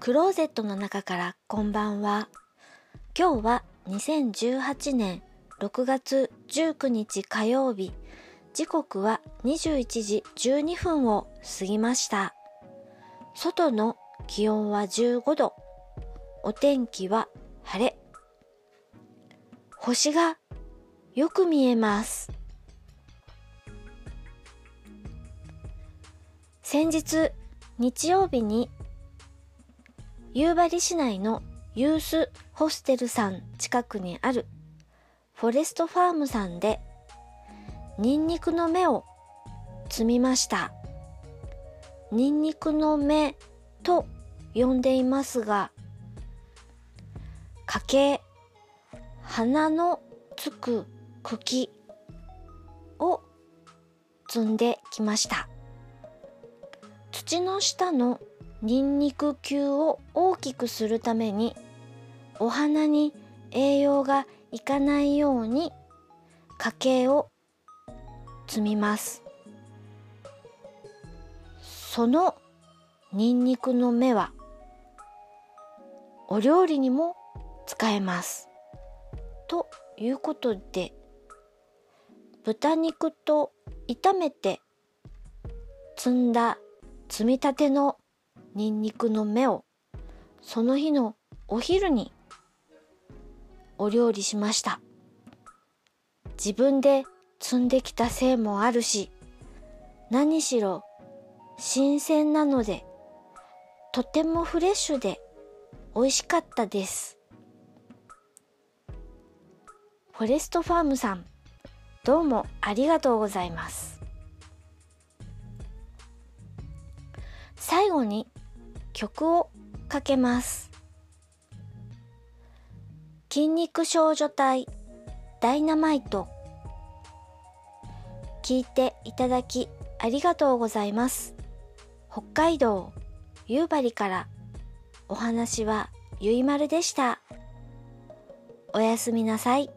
クローゼットの中からこんばんは。今日は2018年6月19日火曜日。時刻は21時12分を過ぎました。外の気温は15度。お天気は晴れ。星がよく見えます。先日日曜日に夕張市内のユースホステルさん近くにあるフォレストファームさんでニンニクの芽を摘みました。ニンニクの芽と呼んでいますが、家系、花のつく茎を摘んできました。土の下のニンニク球を大きくするためにお花に栄養がいかないように家計を摘みます。そのニンニクの芽はお料理にも使えます。ということで豚肉と炒めて摘んだ摘みたてのニンニクの芽をその日のお昼にお料理しました。自分で摘んできたせいもあるし、何しろ新鮮なので、とてもフレッシュで美味しかったです。フォレストファームさん、どうもありがとうございます。最後に曲をかけます。筋肉少女隊ダイナマイト聞いていただきありがとうございます。北海道夕張からお話はゆいまるでした。おやすみなさい。